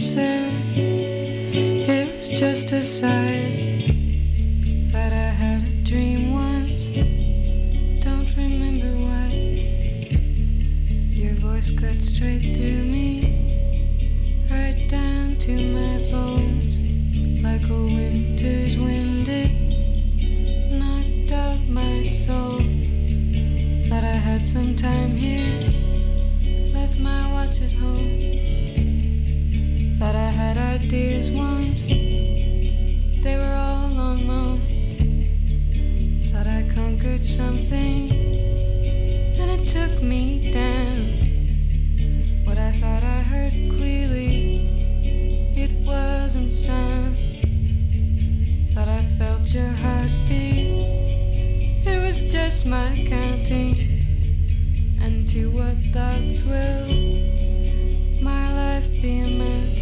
answer. It was just a sign. Thought I had a dream once. Don't remember why. Your voice cut straight through me, right down to my bones, like a winter's wind. Knocked out my soul. Thought I had some time here. Left my watch at home. Ideas once. They were all on loan. Thought I conquered something. And it took me down. What I thought I heard clearly, it wasn't sound. Thought I felt your heartbeat. It was just my counting. And to what thoughts will my life be? I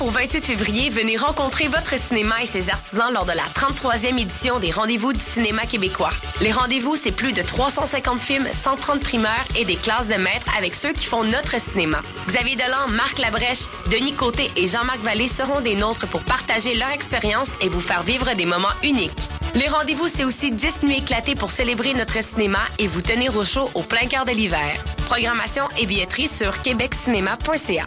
29 au 28 février, venez rencontrer votre cinéma et ses artisans lors de la 33e édition des Rendez-vous du cinéma québécois. Les rendez-vous, c'est plus de 350 films, 130 primeurs et des classes de maîtres avec ceux qui font notre cinéma. Xavier Dolan, Marc Labrèche, Denis Côté et Jean-Marc Vallée seront des nôtres pour partager leur expérience et vous faire vivre des moments uniques. Les rendez-vous, c'est aussi 10 nuits éclatées pour célébrer notre cinéma et vous tenir au chaud au plein cœur de l'hiver. Programmation et billetterie sur québeccinéma.ca.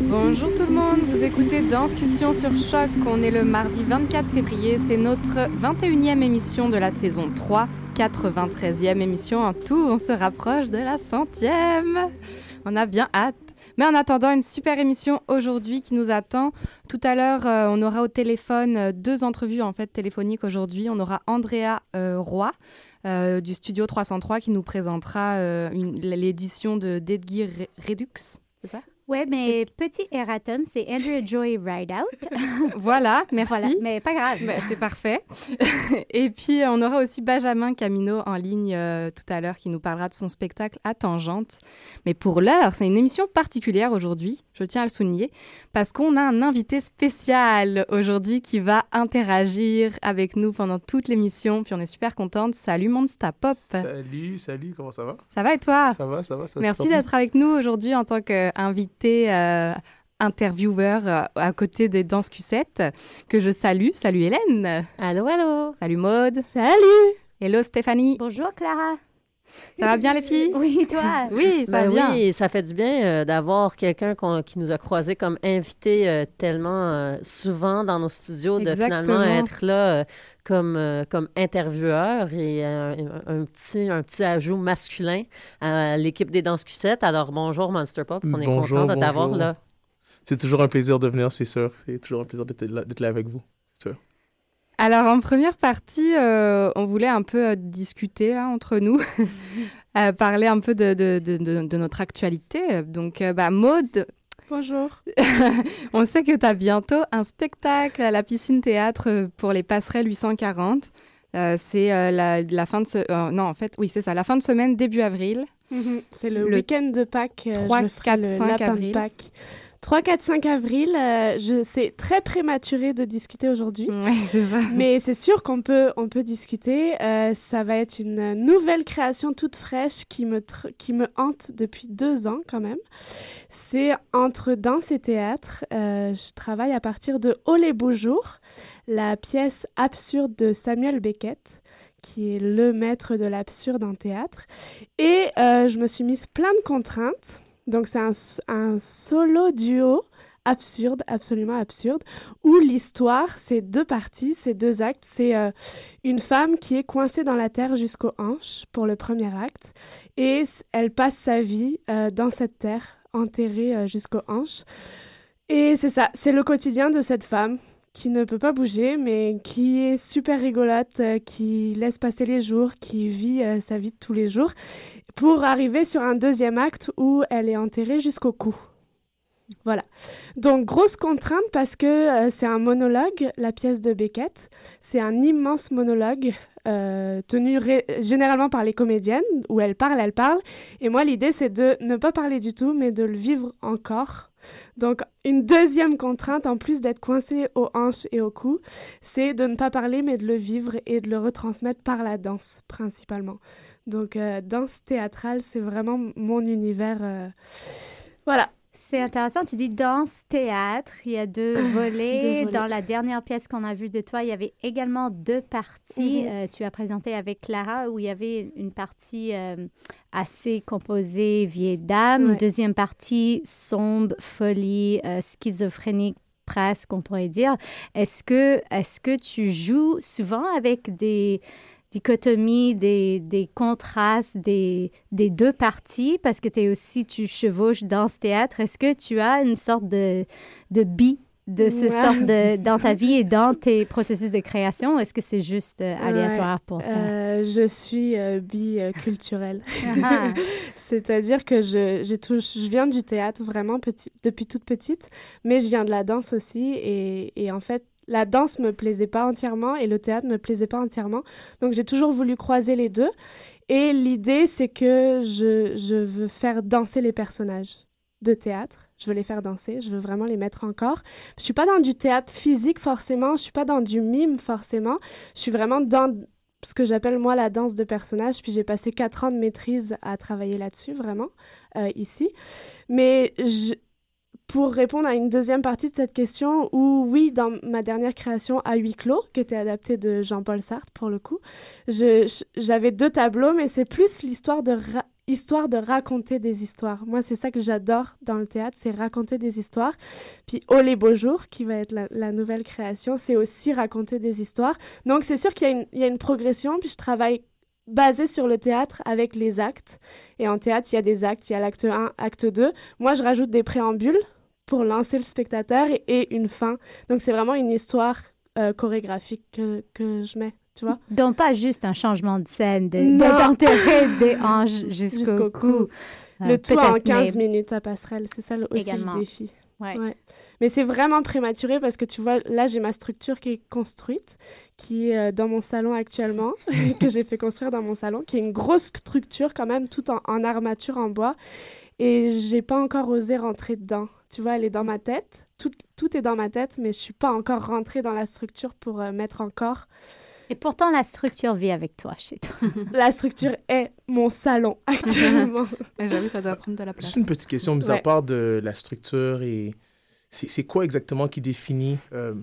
Bonjour tout le monde, vous écoutez Danscussion sur Choc. On est le mardi 24 février, c'est notre 21e émission de la saison 3, 93e émission en tout. On se rapproche de la centième. On a bien hâte. Mais en attendant, une super émission aujourd'hui qui nous attend. Tout à l'heure, euh, on aura au téléphone euh, deux entrevues en fait téléphoniques aujourd'hui. On aura Andrea euh, Roy euh, du Studio 303 qui nous présentera euh, l'édition de Deadgear Re- Redux. C'est ça? Ouais, mais petit erratum, c'est Andrea Joy Rideout. Voilà, merci. voilà, mais pas grave. Ben, c'est parfait. Et puis, on aura aussi Benjamin Camino en ligne euh, tout à l'heure qui nous parlera de son spectacle à Tangente. Mais pour l'heure, c'est une émission particulière aujourd'hui, je tiens à le souligner, parce qu'on a un invité spécial aujourd'hui qui va interagir avec nous pendant toute l'émission. Puis on est super contente. Salut Monsta Pop. Salut, salut, comment ça va? Ça va et toi? Ça va, ça va, ça va Merci d'être avec nous aujourd'hui en tant qu'invité invité euh, intervieweur euh, à côté des danses Q7 que je salue. Salut Hélène. Allô, allô. Salut Maude. Salut. Hello Stéphanie. Bonjour Clara. Ça va bien les filles? Oui, toi. Oui, ça Ben va bien. oui, ça fait du bien euh, d'avoir quelqu'un qui nous a croisés comme invité euh, tellement euh, souvent dans nos studios, de Exactement. finalement être là comme, euh, comme intervieweur et euh, un, un petit, un petit ajout masculin à l'équipe des Danses Q7. Alors bonjour Monster Pop, on est Bonjour, content de t'avoir là. C'est toujours un plaisir de venir, c'est sûr. C'est toujours un plaisir d'être là, d'être là avec vous. c'est sûr. Alors en première partie, euh, on voulait un peu euh, discuter là entre nous, euh, parler un peu de, de, de, de- de notre actualité. Donc euh, bah, Maude, Bonjour. on sait que tu as bientôt un spectacle à la piscine théâtre pour les passerelles 840. Euh, c'est euh, la, la fin de ce... euh, non, en fait, oui, c'est ça, la fin de semaine, début avril. Mhm. C'est le, Le week-end de Pâques. euh, 3, je ferai 4, le 5 lapin avril. de Pâques. 3, 4, 5 avril. euh, je, c'est très prématuré de discuter aujourd'hui. Oui, c'est ça. Mais c'est sûr qu'on peut, on peut discuter. Euh, ça va être une nouvelle création toute fraîche qui me, tr- qui me hante depuis deux ans quand même. C'est entre danse et théâtre. Euh, je travaille à partir de Oh les beaux jours, la pièce absurde de Samuel Beckett qui est le maître de l'absurde en théâtre. Et je me suis mise plein de contraintes. Donc c'est un, solo duo absurde, absolument absurde, où l'histoire, c'est deux parties, c'est deux actes. C'est euh, une femme qui est coincée dans la terre jusqu'aux hanches pour le premier acte, et elle passe sa vie euh, dans cette terre, enterrée euh, jusqu'aux hanches. Et c'est ça, c'est le quotidien de cette femme qui ne peut pas bouger, mais qui est super rigolote, euh, qui laisse passer les jours, qui vit euh, sa vie de tous les jours, pour arriver sur un deuxième acte où elle est enterrée jusqu'au cou. Voilà. Donc, grosse contrainte parce que euh, c'est un monologue, la pièce de Beckett. C'est un immense monologue euh, tenu ré- généralement par les comédiennes, où elles parlent, elles parlent. Et moi, l'idée, c'est de ne pas parler du tout, mais de le vivre encore. Donc, une deuxième contrainte, en plus d'être coincée aux hanches et au cou, c'est de ne pas parler, mais de le vivre et de le retransmettre par la danse, principalement. Donc, euh, danse théâtrale, c'est vraiment mon univers. euh, Voilà. C'est intéressant. Tu dis danse, théâtre. Il y a deux volets. Deux volets. Dans la dernière pièce qu'on a vue de toi, il y avait également deux parties. Mhm. Euh, tu as présenté avec Clara où il y avait une partie euh, assez composée, vieille dame. Ouais. Deuxième partie, sombre, folie, euh, schizophrénique presque, on pourrait dire. Est-ce que, est que tu joues souvent avec des dichotomies, des, des contrastes des, des deux parties, parce que es aussi, tu chevauches dans ce théâtre. Est-ce que tu as une sorte de, de bi de ce Ouais. sorte de, dans ta vie et dans tes processus de création? ou Est-ce que c'est juste euh, Ouais. aléatoire pour ça? Euh, je suis euh, biculturelle. Ah. C'est-à-dire que je, tout, je viens du théâtre vraiment petit, depuis toute petite, mais je viens de la danse aussi. Et, et en fait, la danse me plaisait pas entièrement et le théâtre me plaisait pas entièrement. Donc j'ai toujours voulu croiser les deux. Et l'idée, c'est que je, veux faire danser les personnages de théâtre. Je veux les faire danser, je veux vraiment les mettre en corps. Je suis pas dans du théâtre physique forcément, je suis pas dans du mime forcément. Je suis vraiment dans ce que j'appelle moi la danse de personnage. Puis j'ai passé quatre ans de maîtrise à travailler là-dessus, vraiment, euh, ici. Mais je- pour répondre à une deuxième partie de cette question, où oui, dans ma dernière création à huis clos, qui était adaptée de Jean-Paul Sartre pour le coup, j'avais deux tableaux, mais c'est plus l'histoire de raconter des histoires. Moi, c'est ça que j'adore dans le théâtre, c'est raconter des histoires. Puis Oh les beaux jours, qui va être la, nouvelle création, c'est aussi raconter des histoires. Donc c'est sûr qu'il y a une progression, puis je travaille basé sur le théâtre avec les actes. Et en théâtre, il y a des actes, il y a l'acte 1, acte 2. Moi, je rajoute des préambules pour lancer le spectateur et, une fin. Donc c'est vraiment une histoire euh, chorégraphique que, que je mets, tu vois. Donc, pas juste un changement de scène, de, de- des hanches jusqu'au Jusqu'au cou. Euh, le tout en peut-être, 15 mais- minutes à passerelle, c'est ça le- aussi Également. le défi. Ouais. Ouais. Mais c'est vraiment prématuré parce que tu vois, là, j'ai ma structure qui est construite, qui est euh, dans mon salon actuellement, que j'ai fait construire dans mon salon, qui est une grosse structure quand même, tout en, en armature en bois. Et j'ai pas encore osé rentrer dedans. Tu vois, elle est dans ma tête. Tout, tout est dans ma tête, mais je suis pas encore rentrée dans la structure pour euh, mettre encore. Et pourtant, la structure vit avec toi chez toi. La structure est mon salon actuellement. J'avoue, ça doit prendre de la place. Juste une petite question, mis à part de la structure et c'est quoi exactement qui définit euh,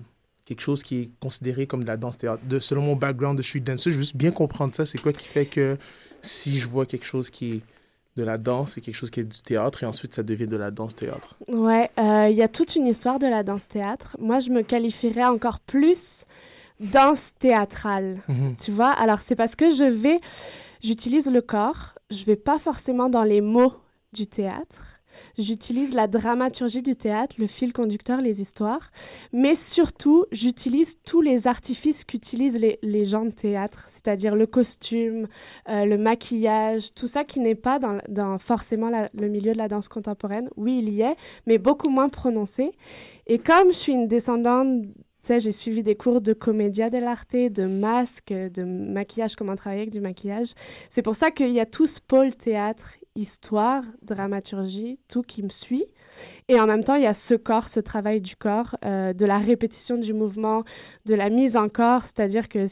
quelque chose qui est considéré comme de la danse théâtre? De, Selon mon background de street dancer, je veux juste bien comprendre ça. C'est quoi qui fait que si je vois quelque chose qui est de la danse, c'est quelque chose qui est du théâtre et ensuite ça devient de la danse théâtre. Ouais, euh, il y a toute une histoire de la danse théâtre. Moi, je me qualifierais encore plus danse théâtrale. Mhm. Tu vois, alors c'est parce que je vais, j'utilise le corps, je vais pas forcément dans les mots du théâtre. J'utilise la dramaturgie du théâtre, le fil conducteur, les histoires, mais surtout, j'utilise tous les artifices qu'utilisent les, les gens de théâtre, c'est-à-dire le costume, euh, le maquillage, tout ça qui n'est pas dans, dans forcément le milieu de la danse contemporaine. Oui, il y est, mais beaucoup moins prononcé. Et comme je suis une descendante j'ai suivi des cours de comédia dell'arte, de masque, de maquillage, comment travailler avec du maquillage. C'est pour ça qu'il y a tout ce pôle théâtre, histoire, dramaturgie, tout qui me suit. Et en même temps, il y a ce corps, ce travail du corps, euh, de la répétition du mouvement, de la mise en corps, c'est-à-dire que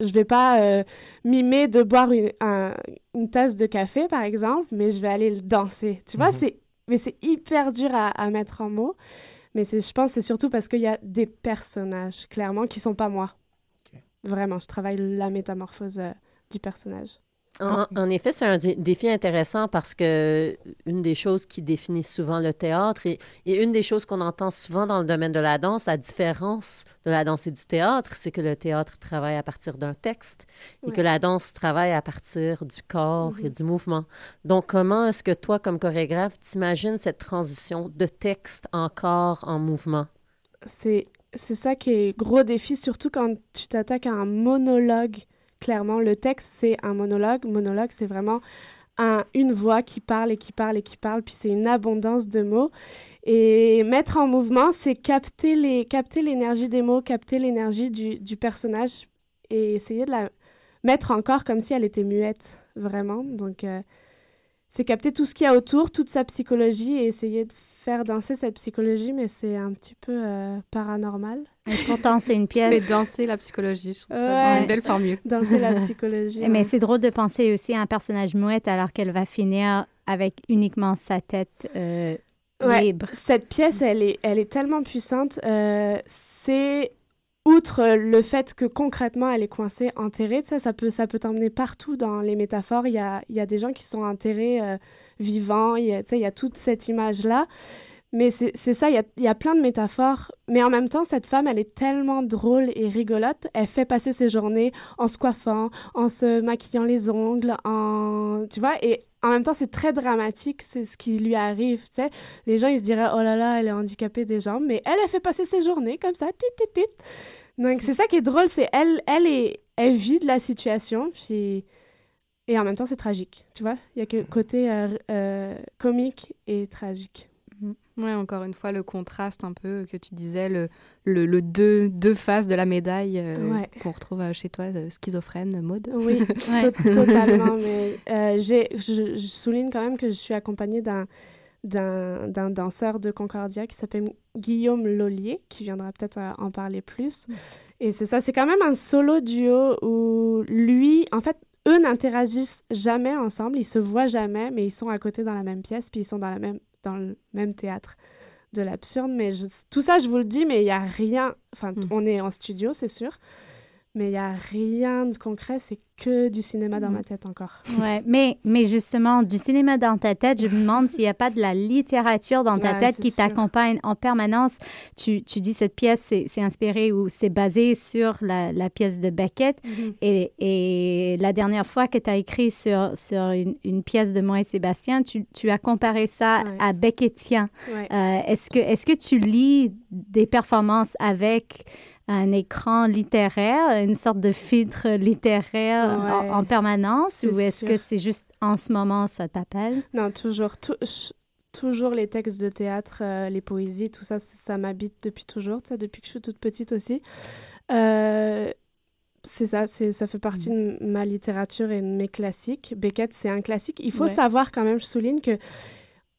je vais pas euh, mimer de boire une, un- une tasse de café, par exemple, mais je vais aller le danser. Tu vois, Mhm. c'est mais c'est hyper dur à, à mettre en mots. Mais je pense que c'est surtout parce qu'il y a des personnages, clairement, qui sont pas moi. Vraiment, je travaille la métamorphose euh, du personnage. En, en effet, c'est un dé- défi intéressant parce que une des choses qui définit souvent le théâtre et, et une des choses qu'on entend souvent dans le domaine de la danse, la différence de la danse et du théâtre, c'est que le théâtre travaille à partir d'un texte et Ouais. que la danse travaille à partir du corps et du mouvement. Donc, comment est-ce que toi, comme chorégraphe, t'imagines cette transition de texte en corps en mouvement? C'est, c'est ça qui est gros défi, surtout quand tu t'attaques à un monologue. Clairement, le texte, c'est un monologue. Monologue, c'est vraiment un- une voix qui parle et qui parle et qui parle, puis c'est une abondance de mots. Et mettre en mouvement, c'est capter, les, capter l'énergie des mots, capter l'énergie du, du personnage et essayer de la mettre encore comme si elle était muette, vraiment. Donc, euh, c'est capter tout ce qu'il y a autour, toute sa psychologie et essayer de faire danser cette psychologie, mais c'est un petit peu euh, paranormal. Et pourtant, c'est une pièce. danser la psychologie, je trouve ça Ouais. une belle formule. Danser la psychologie. Mais ouais. c'est drôle de penser aussi à un personnage mouette alors qu'elle va finir avec uniquement sa tête euh, Ouais. libre. Cette pièce, elle est, elle est tellement puissante. euh, c'est outre le fait que concrètement elle est coincée, enterrée, sais, ça peut, ça peut t'emmener partout dans les métaphores. Il y a, il y a des gens qui sont enterrés vivants, il y a, il y a toute cette image-là. Mais c'est c'est ça, il y, a, il y a plein de métaphores. Mais en même temps, cette femme, elle est tellement drôle et rigolote. Elle fait passer ses journées en se coiffant, en se maquillant les ongles, en... Tu vois, et en même temps, c'est très dramatique, c'est ce qui lui arrive, tu sais. Les gens, ils se diraient, oh là là, elle est handicapée des jambes. Mais elle, elle fait passer ses journées comme ça, tut, tut, tut. Donc, c'est ça qui est drôle, c'est elle, elle, est, elle vit de la situation, puis... Et en même temps, c'est tragique, tu vois? Il y a que côté euh, euh, comique et tragique. Ouais, encore une fois, le contraste un peu que tu disais, le, le, le deux, deux faces de la médaille euh, Ouais. qu'on retrouve chez toi, euh, schizophrène, mode. Oui, Ouais. totalement. Mais euh, j'ai- je, je souligne quand même que je suis accompagnée d'un d'un d'un danseur de Concordia qui s'appelle Guillaume Lollier, qui viendra peut-être en parler plus. Et c'est ça, c'est quand même un solo duo où lui, en fait, eux n'interagissent jamais ensemble, ils se voient jamais, mais ils sont à côté dans la même pièce, puis ils sont dans, la même, dans le même théâtre de l'absurde. Mais je- tout ça, je vous le dis, mais il n'y a rien. Enfin, Mm. on est en studio, c'est sûr. Mais il n'y a rien de concret, c'est que du cinéma dans Mhm. ma tête encore. Ouais, mais, mais justement, du cinéma dans ta tête, je me demande s'il n'y a pas de la littérature dans ta Ouais, tête qui t'accompagne en permanence. Tu, tu dis cette pièce, c'est inspiré ou c'est basé sur la, la pièce de Beckett. Et, et la dernière fois que tu as écrit sur, sur une, une pièce de moi et Sébastien, tu, tu as comparé ça Ouais. à Beckettien. Ouais. Euh, est-ce, que, est-ce que tu lis des performances avec un écran littéraire, une sorte de filtre littéraire en- Ouais. en, permanence ou est-ce que c'est juste en ce moment ça t'appelle? Non, toujours. tou- toujours les textes de théâtre, euh, les poésies, tout ça, ça, ça m'habite depuis toujours, sais, depuis que je suis toute petite aussi. Euh, c'est ça, ça fait partie de ma littérature et de mes classiques. Beckett, c'est un classique. Il faut Ouais. savoir quand même, je souligne que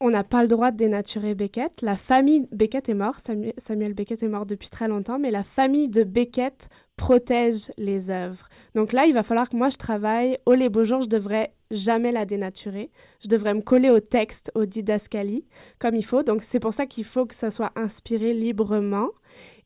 on n'a pas le droit de dénaturer Beckett. La famille Beckett est mort, Samuel, Beckett est mort depuis très longtemps, mais la famille de Beckett protège les œuvres. Donc là, il va falloir que moi, je travaille. Au Les Beaux Jours, je devrais jamais la dénaturer. Je devrais me coller au texte, au didascalie, comme il faut. Donc c'est pour ça qu'il faut que ça soit inspiré librement.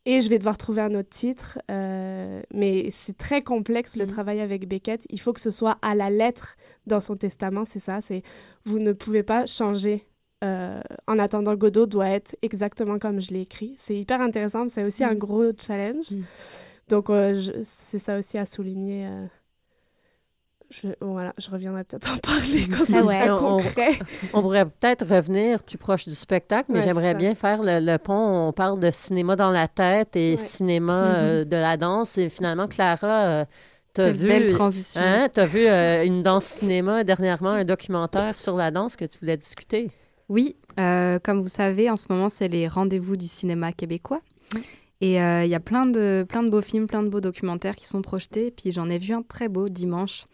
Et je vais devoir trouver un autre titre. euh, mais c'est très complexe le Mhm. travail avec Beckett. Il faut que ce soit à la lettre dans son testament. C'est ça. C'est vous ne pouvez pas changer. Euh, en attendant, Godot doit être exactement comme je l'ai écrit. C'est hyper intéressant. mais C'est aussi un Mhm. gros challenge. Mm. Donc euh, c'est ça aussi à souligner. euh, je, voilà, je reviendrai peut-être en parler quand Ah ouais. On- on- concret. On pourrait peut-être revenir plus proche du spectacle, mais Ouais, j'aimerais bien faire le, le pont. On parle de cinéma dans la tête et Ouais. cinéma Mhm. euh, de la danse. Et finalement, Clara, euh, t'as vu, belle transition. hein, t'as vu euh, une danse cinéma dernièrement, un documentaire sur la danse que tu voulais discuter? Oui, euh, comme vous savez, en ce moment, c'est les rendez-vous du cinéma québécois. Et euh, il y a plein de, plein de beaux films, plein de beaux documentaires qui sont projetés. Puis j'en ai vu un très beau dimanche.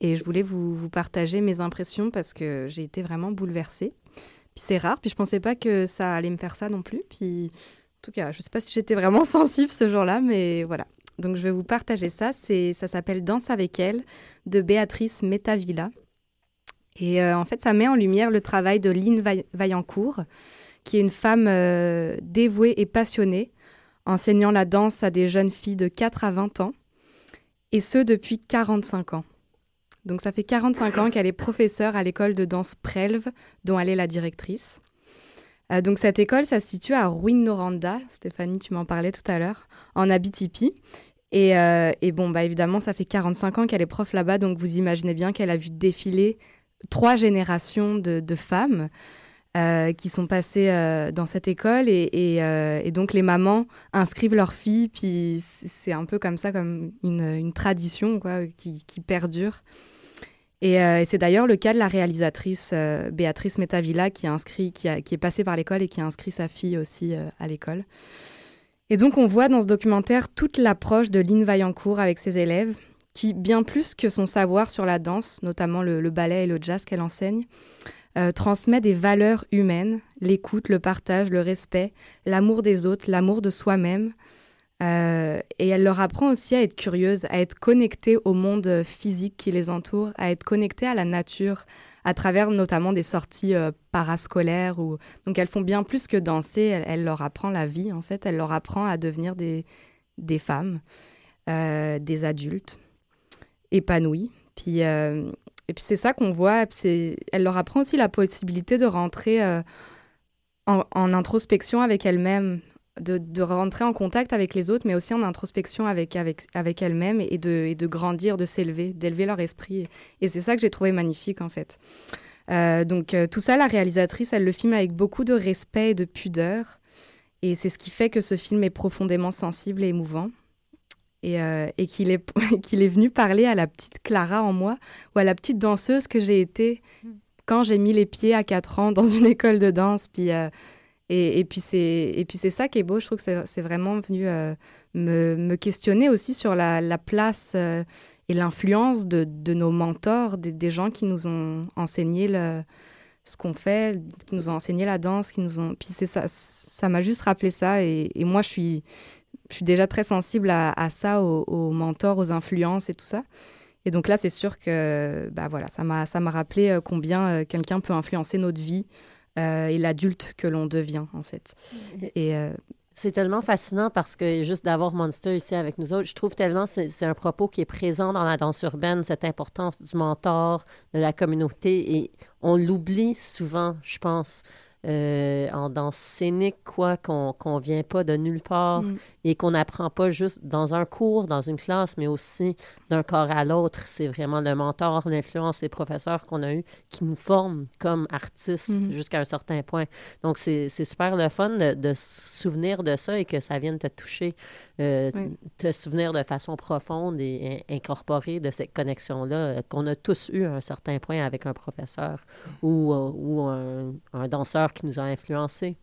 Et je voulais vous, vous partager mes impressions parce que j'ai été vraiment bouleversée. Puis c'est rare, puis je pensais pas que ça allait me faire ça non plus. Puis en tout cas, je sais pas si j'étais vraiment sensible ce jour-là, mais voilà. Donc je vais vous partager ça. C'est, ça s'appelle Danse avec elle de Béatrice Metavilla. Et euh, en fait, ça met en lumière le travail de Lynn Vail- Vaillancourt, qui est une femme euh, dévouée et passionnée, enseignant la danse à des jeunes filles de 4 à 20 ans, et ce depuis 45 ans. Donc ça fait 45 ans qu'elle est professeure à l'école de danse Prelve, dont elle est la directrice. Euh, donc cette école, ça se situe à Rouyn-Noranda, Stéphanie, tu m'en parlais tout à l'heure, en Abitibi. Et, euh, et bon, bah évidemment, ça fait 45 ans qu'elle est prof là-bas, donc vous imaginez bien qu'elle a vu défiler trois générations de, femmes euh, qui sont passées euh, dans cette école euh, et donc les mamans inscrivent leurs filles puis c'est un peu comme ça comme une, tradition quoi qui, perdure. Et, c'est d'ailleurs le cas de la réalisatrice Béatrice Metavilla qui inscrit qui, qui est passée par l'école et qui a inscrit sa fille aussi à l'école. Et donc on voit dans ce documentaire toute l'approche de Lynn Vaillancourt avec ses élèves qui, bien plus que son savoir sur la danse, notamment le, le ballet et le jazz qu'elle enseigne, euh, transmet des valeurs humaines, l'écoute, le partage, le respect, l'amour des autres, l'amour de soi-même. Euh, et elle leur apprend aussi à être curieuse, à être connectée au monde physique qui les entoure, à être connectée à la nature, à travers notamment des sorties euh, parascolaires. Ou... Donc elles font bien plus que danser, elle, leur apprend la vie en fait, elle leur apprend à devenir des, femmes, des adultes épanouies. Puis, euh, et puis c'est ça qu'on voit, elle leur apprend aussi la possibilité de rentrer euh, en, introspection avec elle-même, de, de rentrer en contact avec les autres, mais aussi en introspection avec, avec, avec elle-même et de, et de grandir, de s'élever, d'élever leur esprit. Et c'est ça que j'ai trouvé magnifique en fait. Euh, donc tout ça, la réalisatrice, elle le filme avec beaucoup de respect et de pudeur. Et c'est ce qui fait que ce film est profondément sensible et émouvant. Et, euh, et qu'il est, qu'il est venu parler à la petite Clara en moi, ou à la petite danseuse que j'ai été quand j'ai mis les pieds à 4 ans dans une école de danse. Puis, euh, et, puis c'est ça qui est beau. Je trouve que c'est, vraiment venu euh, me, me questionner aussi sur la, la place et l'influence de, de nos mentors, des, gens qui nous ont enseigné le, ce qu'on fait, qui nous ont enseigné la danse, qui nous ont. Puis c'est ça, ça m'a juste rappelé ça. Et moi, je suis, je suis déjà très sensible à, à ça, aux, aux mentors, aux influences et tout ça. Et donc là, c'est sûr que bah voilà, ça m'a ça m'a rappelé euh, combien euh, quelqu'un peut influencer notre vie euh, et l'adulte que l'on devient en fait. Et euh, C'est tellement fascinant parce que juste d'avoir Monster ici avec nous autres, je trouve tellement c'est c'est un propos qui est présent dans la danse urbaine, cette importance du mentor, de la communauté, et on l'oublie souvent, je pense, euh, en danse scénique, quoi, qu'on qu'on vient pas de nulle part Mm. Et qu'on n'apprend pas juste dans un cours, dans une classe, mais aussi d'un corps à l'autre. C'est vraiment le mentor, l'influence, les professeurs qu'on a eus qui nous forment comme artistes Mhm. jusqu'à un certain point. Donc, c'est c'est super le fun de, de se souvenir de ça et que ça vienne te toucher, euh, Oui. te souvenir de façon profonde et in- incorporer de cette connexion-là euh, qu'on a tous eu à un certain point avec un professeur ou, euh, ou un, un danseur qui nous a influencés.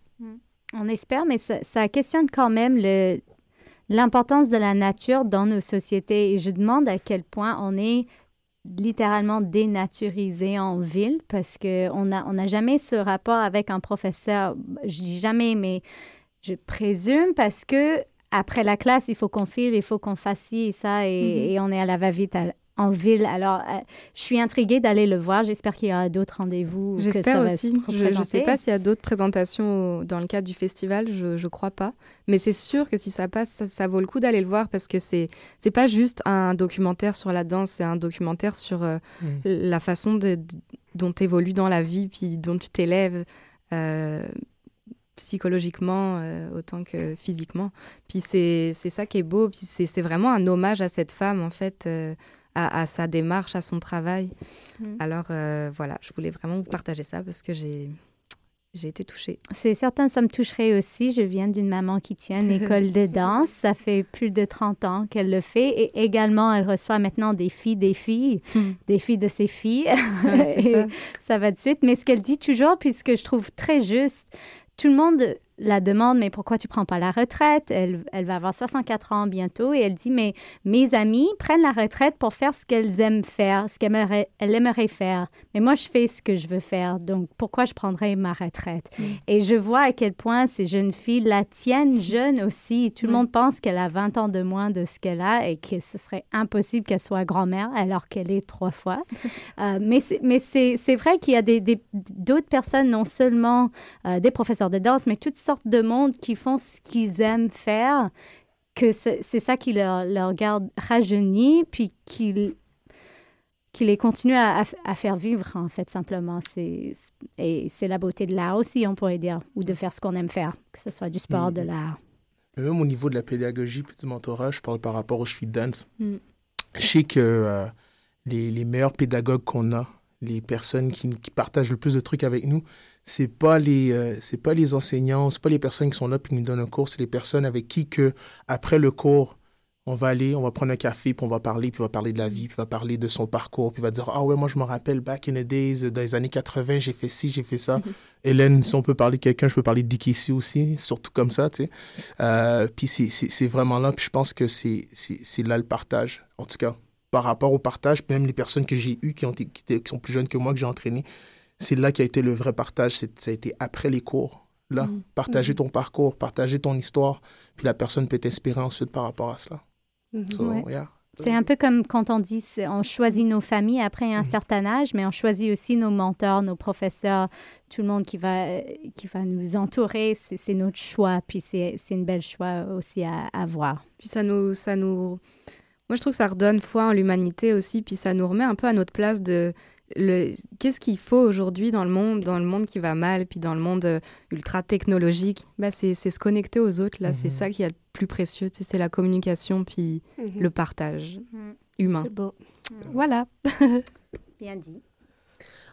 On espère, mais ça, ça questionne quand même le, l'importance de la nature dans nos sociétés. Et je demande à quel point on est littéralement dénaturisé en ville parce qu'on n'a on a jamais ce rapport avec un professeur. Je dis jamais, mais je présume parce que après la classe, il faut qu'on file, il faut qu'on fasse ci et ça, et, Mhm. et on est à la va-vite en ville. Alors, euh, je suis intriguée d'aller le voir. J'espère qu'il y aura d'autres rendez-vous. J'espère aussi. se Je ne sais pas s'il y a d'autres présentations dans le cadre du festival, je ne crois pas. Mais c'est sûr que si ça passe, ça, ça vaut le coup d'aller le voir parce que c'est c'est pas juste un documentaire sur la danse, c'est un documentaire sur euh, Mm. la façon de, de- dont tu évolues dans la vie, puis dont tu t'élèves euh, psychologiquement euh, autant que physiquement. Puis c'est c'est ça qui est beau, puis c'est c'est vraiment un hommage à cette femme, en fait, euh, à, à sa démarche, à son travail. Mm. Alors euh, voilà, je voulais vraiment vous partager ça parce que j'ai j'ai été touchée. C'est certain, ça me toucherait aussi. Je viens d'une maman qui tient une école de danse. Ça fait plus de 30 ans qu'elle le fait. Et également, elle reçoit maintenant des filles, des filles, des filles de ses filles. Ouais, c'est Et ça. ça va de suite. Mais ce qu'elle dit toujours, puisque je trouve très juste, tout le monde la demande, mais pourquoi tu prends pas la retraite? Elle, elle va avoir 64 ans bientôt et elle dit, mais mes amis prennent la retraite pour faire ce qu'elles aiment faire, ce qu'elles aimeraient, faire. Mais moi, je fais ce que je veux faire. Donc, pourquoi je prendrais ma retraite? Et je vois à quel point ces jeunes filles la tiennent jeune aussi. Tout le Ouais. monde pense qu'elle a 20 ans de moins de ce qu'elle a et que ce serait impossible qu'elle soit grand-mère alors qu'elle est trois fois. Euh, mais c'est- vrai qu'il y a des- des- d'autres personnes, non seulement euh, des professeurs de danse, mais toutes sortes de monde qui font ce qu'ils aiment faire, que c'est ça qui leur, leur garde rajeunis, puis qui, qui les continue à, à faire vivre, en fait, simplement. C'est Et c'est la beauté de l'art aussi, on pourrait dire, ou de faire ce qu'on aime faire, que ce soit du sport, de Mhm. l'art. Même au niveau de la pédagogie puis du mentorat, je parle par rapport au street dance. Mm. Je sais que euh, les, les meilleurs pédagogues qu'on a, les personnes qui, qui partagent le plus de trucs avec nous, c'est pas les euh, c'est pas les enseignants, c'est pas les personnes qui sont là puis qui nous donnent un cours, c'est les personnes avec qui que après le cours, on va aller, on va prendre un café, puis on va parler, puis on va parler de la vie, puis on va parler de son parcours, puis on va dire ah ouais moi je me rappelle back in the days dans les années 80 j'ai fait ci j'ai fait ça. Hélène si on peut parler de quelqu'un je peux parler de Dick ici aussi surtout comme ça tu sais. Euh, puis c'est- vraiment là puis je pense que c'est là le partage en tout cas par rapport au partage même les personnes que j'ai eues qui ont qui, qui sont plus jeunes que moi que j'ai entraîné c'est là qui a été le vrai partage c'est ça a été après les cours là Mhm. partager Mhm. ton parcours partager ton histoire puis la personne peut t'inspirer ensuite par rapport à cela Mhm. So, Ouais. yeah. C'est un peu comme quand on dit on choisit nos familles après un Mhm. certain âge, mais on choisit aussi nos mentors, nos professeurs, tout le monde qui va, qui va nous entourer. C'est c'est notre choix, puis c'est c'est une belle choix aussi à, à voir. Puis ça nous, ça nous... Moi, je trouve que ça redonne foi en l'humanité aussi, puis ça nous remet un peu à notre place de. Qu'est-ce qu'il faut aujourd'hui dans le monde, dans le monde qui va mal, puis dans le monde euh, ultra technologique? Bah, c'est c'est se connecter aux autres, là. C'est Mhm. ça qui est le plus précieux, tu sais, c'est la communication, puis Mhm. le partage Mhm. humain. C'est beau. Voilà. Bien dit.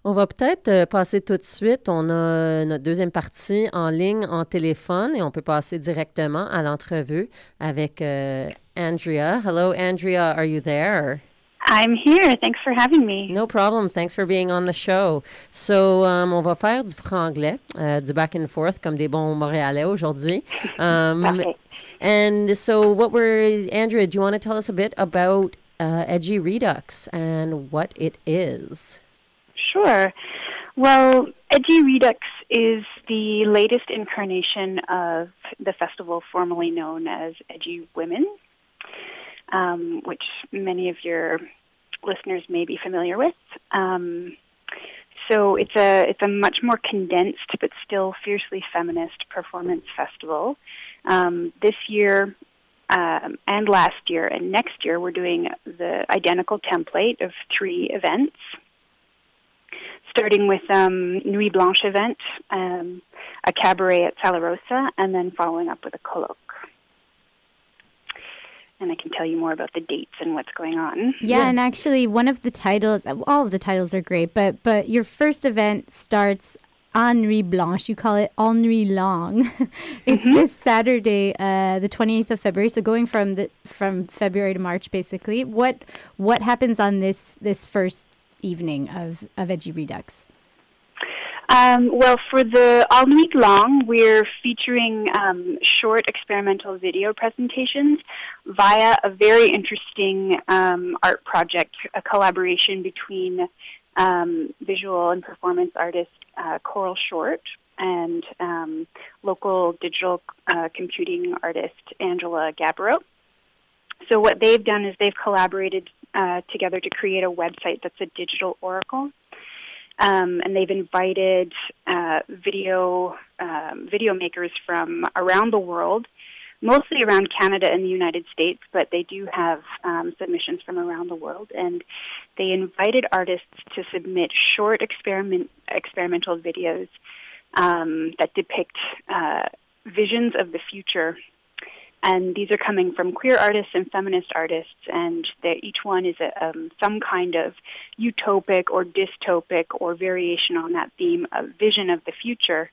On va peut-être euh, passer tout de suite. On a notre deuxième partie en ligne, en téléphone, et on peut passer directement à l'entrevue avec euh, Andrea. Hello, Andrea. Are you there? I'm here. Thanks for having me. No problem. Thanks for being on the show. So, um, on va faire du franglais, euh, du back and forth, comme des bons Montréalais aujourd'hui. Um, Okay. And so, what were, Andrea, do you want to tell us a bit about uh, Edgy Redux and what it is? Sure. Well, Edgy Redux is the latest incarnation of the festival formerly known as Edgy Women, um, which many of your listeners may be familiar with. Um, so it's a it's a much more condensed but still fiercely feminist performance festival. Um, this year um, and last year and next year, we're doing the identical template of three events starting with um, Nuit Blanche event, um, a cabaret at Salarosa, and then following up with a colloque. And I can tell you more about the dates and what's going on. Yeah, and actually, one of the titles, all of the titles are great, but but your first event starts Henri Blanche. You call it Henri Long. it's this Saturday, uh, the twenty eighth of February. So going from the from February to March, basically. What what happens on this this first evening of of Edgy Redux? Um, well, for the All Week Long, we're featuring um, short experimental video presentations via a very interesting um, art project, a collaboration between um, visual and performance artist uh, Coral Short and um, local digital uh, computing artist Angela Gabbro. So what they've done is they've collaborated uh, together to create a website that's a digital oracle. Um, and they've invited uh, video um, video makers from around the world, mostly around Canada and the United States, but they do have um, submissions from around the world. And they invited artists to submit short experiment experimental videos um, that depict uh, visions of the future and these are coming from queer artists and feminist artists, and each one is a, um, some kind of utopic or dystopic or variation on that theme of vision of the future.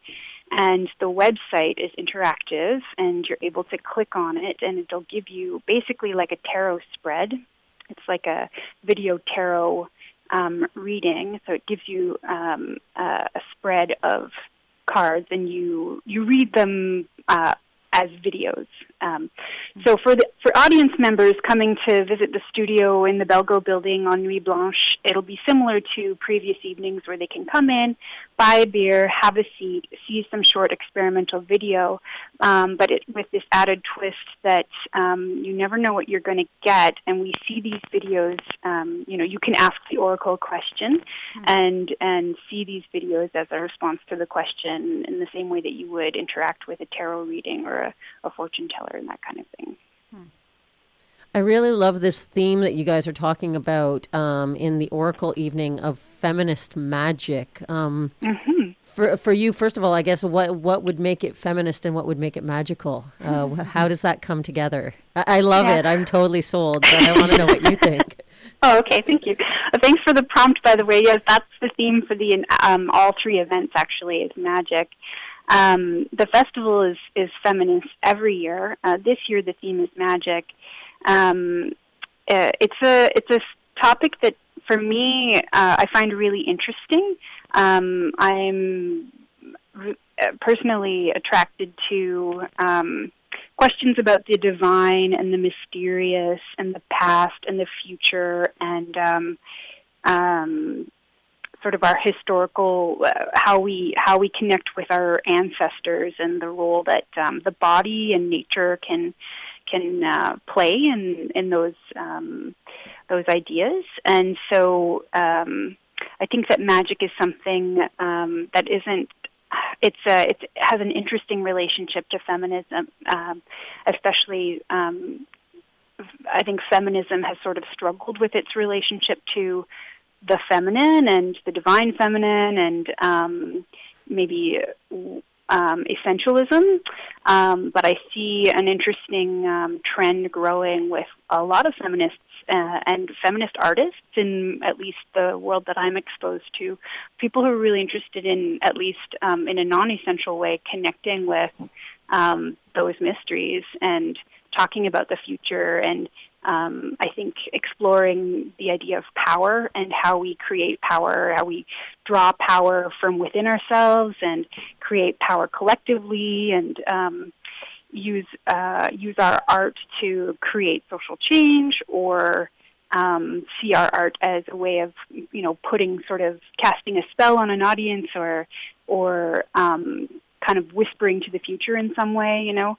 And the website is interactive, and you're able to click on it, and it'll give you basically like a tarot spread. It's like a video tarot um, reading, so it gives you um, a, a spread of cards, and you you read them uh, as videos. Um, so for the for audience members coming to visit the studio in the Belgo building on Nuit Blanche, it'll be similar to previous evenings where they can come in, buy a beer, have a seat, see some short experimental video, um, but it, with this added twist that um, you never know what you're going to get. And we see these videos, um, you know, you can ask the oracle a question mm-hmm. and and see these videos as a response to the question in the same way that you would interact with a tarot reading or a, a fortune teller and that kind of thing. Hmm. I really love this theme that you guys are talking about um, in the Oracle evening of feminist magic. Um, mm-hmm. For for you, first of all, I guess what what would make it feminist and what would make it magical? Uh, how does that come together? I, I love yeah. it. I'm totally sold, but I want to know what you think. Oh, okay. Thank you. Uh, thanks for the prompt, by the way. Yes, that's the theme for the um, all three events. Actually, is magic. Um, the festival is, is feminist every year. Uh, this year, the theme is magic. Um, uh, it's a it's a topic that, for me, uh, I find really interesting. Um, I'm re- uh, personally attracted to um, questions about the divine and the mysterious and the past and the future and um, um, sort of our historical uh, how we how we connect with our ancestors and the role that um, the body and nature can can uh, play in in those um, those ideas. And so um, I think that magic is something um, that isn't. It's a, it has an interesting relationship to feminism, um, especially um, I think feminism has sort of struggled with its relationship to the feminine and the divine feminine and um, maybe um, essentialism. Um, but I see an interesting um, trend growing with a lot of feminists uh, and feminist artists in at least the world that I'm exposed to. People who are really interested in, at least um, in a non essential way, connecting with um, those mysteries and talking about the future and um, I think exploring the idea of power and how we create power, how we draw power from within ourselves and create power collectively, and um, use uh, use our art to create social change or um, see our art as a way of you know putting sort of casting a spell on an audience or or um, kind of whispering to the future in some way, you know.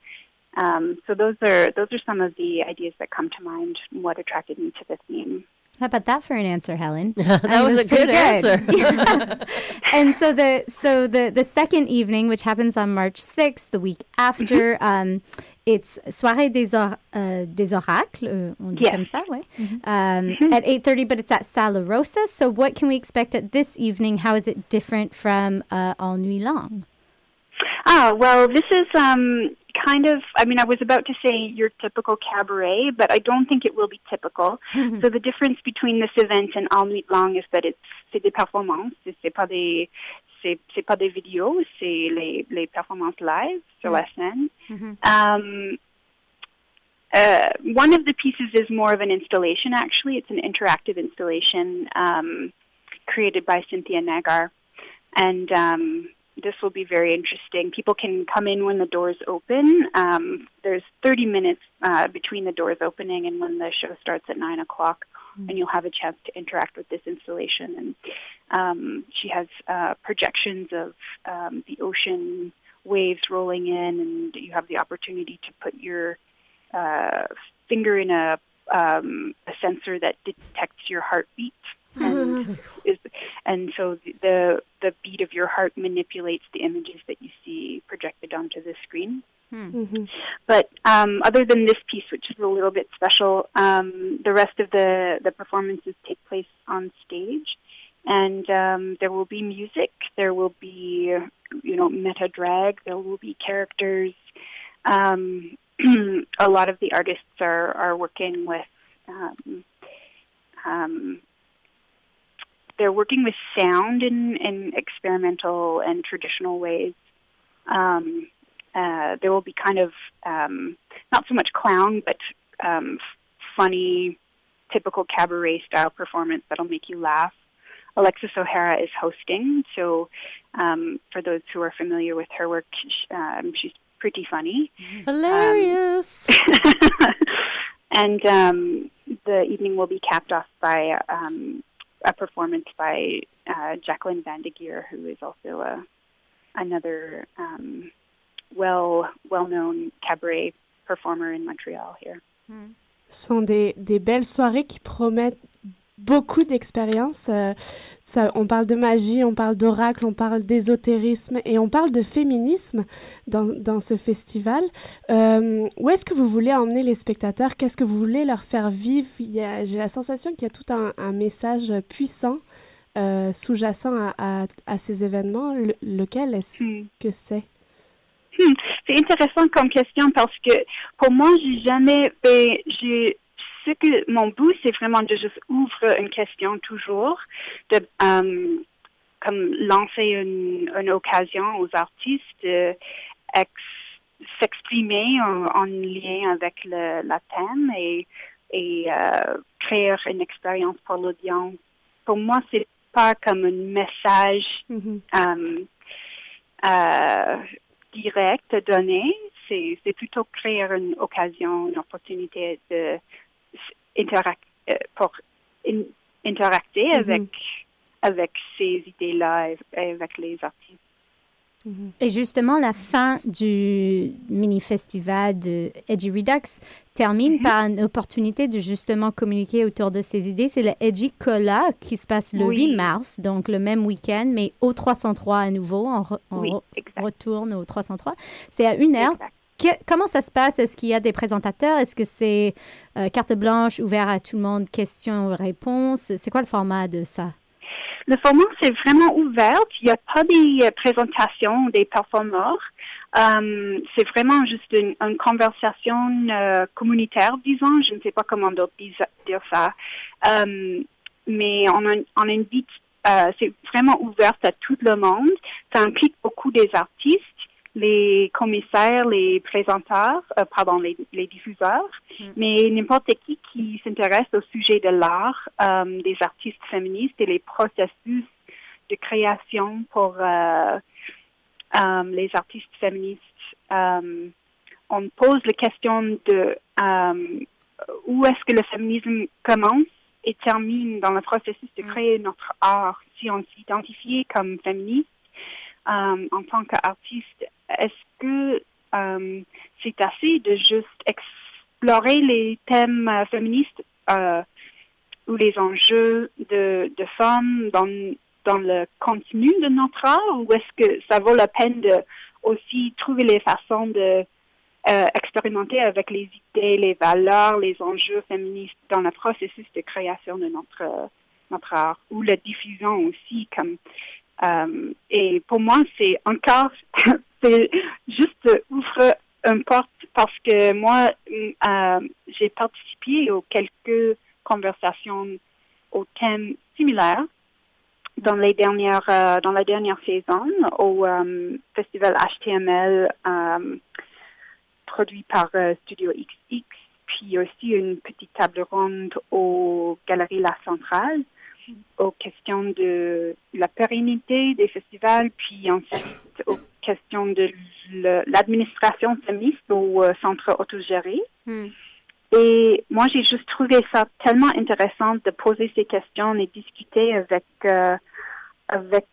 Um, so those are those are some of the ideas that come to mind. What attracted me to the theme. How about that for an answer, Helen? that was, was, a good, good. answer. and so the so the the second evening, which happens on March sixth, the week after, mm-hmm. um, it's Soirée des, or, uh, des Oracles, uh, on dit yes. comme ça, ouais. Mm-hmm. Um, mm-hmm. At eight thirty, but it's at Salle Rosa. So what can we expect at this evening? How is it different from uh, All Nuit Long? Ah, well, this is um, kind of, I mean, I was about to say your typical cabaret, but I don't think it will be typical. so the difference between this event and All Nuit Long is that it's c'est des performances, c'est pas des c'est c'est pas des vidéos, c'est les les performances live sur la scène. Mm-hmm. Um, uh, one of the pieces is more of an installation. Actually, it's an interactive installation um, created by Cynthia Nagar, and um, this will be very interesting. People can come in when the doors open. Um, there's 30 minutes uh, between the doors opening and when the show starts at 9 o'clock. and you'll have a chance to interact with this installation. And um, she has uh, projections of um, the ocean waves rolling in, and you have the opportunity to put your uh, finger in a um, a sensor that detects your heartbeat. And, is, and so the the beat of your heart manipulates the images that you see projected onto the screen. Mhm. But um, other than this piece, which is a little bit special, um, the rest of the, the performances take place on stage. And um, there will be music, there will be, you know, meta drag, there will be characters. Um, a lot of the artists are, are working with, um, um, they're working with sound in, in experimental and traditional ways. Um, uh, there will be kind of um, not so much clown, but um, f- funny, typical cabaret style performance that'll make you laugh. Alexis O'Hara is hosting, so um, for those who are familiar with her work, sh- um, she's pretty funny. Hilarious. and um, the evening will be capped off by um, a performance by uh, Jacqueline Vandegeer, who is also a, another um, well well known cabaret performer in Montreal here. Ce sont des, des belles soirées qui promettent beaucoup d'expériences. Euh, on parle de magie, on parle d'oracle, on parle d'ésotérisme et on parle de féminisme dans, dans ce festival. Euh, où est-ce que vous voulez emmener les spectateurs? Qu'est-ce que vous voulez leur faire vivre? J'ai la sensation qu'il y a tout un, un message puissant euh, sous-jacent à, à- à ces événements. Le- lequel est-ce Hmm. que c'est? Hmm, C'est intéressant comme question parce que pour moi, j'ai jamais fait. J'ai ce que mon but, c'est vraiment de juste ouvrir une question toujours, de euh, comme lancer une, une occasion aux artistes de ex- s'exprimer en, en lien avec le, la thème et, et euh, créer une expérience pour l'audience. Pour moi, c'est pas comme un message Mhm. euh, euh, direct donné, c'est c'est plutôt créer une occasion, une opportunité de interac- euh, pour in- interacter Mhm. avec avec ces idées-là et, avec les artistes. Et justement, la fin du mini-festival de Edgy Redux termine par une opportunité de justement communiquer autour de ces idées. C'est le Edgy Cola qui se passe le Oui. 8 mars, donc le même week-end, mais au 303 à nouveau. On, re- on Oui, retourne au 303. C'est à une heure. exact. Comment ça se passe? Est-ce qu'il y a des présentateurs? Est-ce que c'est euh, carte blanche, ouvert à tout le monde, questions-réponses? C'est quoi le format de ça? Le format, c'est vraiment ouvert. Il n'y a pas des euh, présentations des performeurs. Euh, c'est vraiment juste une, conversation communautaire, disons. Je ne sais pas comment dire ça. Mais on, in- on invite, c'est vraiment ouvert à tout le monde. Ça implique beaucoup des artistes, les commissaires, les présenteurs, euh, pardon, les, les diffuseurs, mais n'importe qui qui s'intéresse au sujet de l'art, euh, des artistes féministes et les processus de création pour euh, les artistes féministes. On pose la question de où est-ce que le féminisme commence et termine dans le processus de créer notre art. Si on s'identifie comme féministe en tant qu'artiste, est-ce que euh, c'est assez de juste explorer les thèmes euh, féministes euh, ou les enjeux de, femmes dans, dans le contenu de notre art ou est-ce que ça vaut la peine de aussi trouver les façons de expérimenter avec les idées, les valeurs, les enjeux féministes dans le processus de création de notre, notre art ou la diffusion aussi comme euh, et pour moi c'est encore c'est juste ouvre une porte parce que moi euh, j'ai participé aux quelques conversations au thème similaire dans les dernières euh, dans la dernière saison au festival HTML produit par Studio XX puis aussi une petite table ronde aux Galeries La Centrale aux questions de la pérennité des festivals puis ensuite aux questions de l'administration féministe au euh, centre autogéré. Et moi, j'ai juste trouvé ça tellement intéressant de poser ces questions et discuter avec euh, avec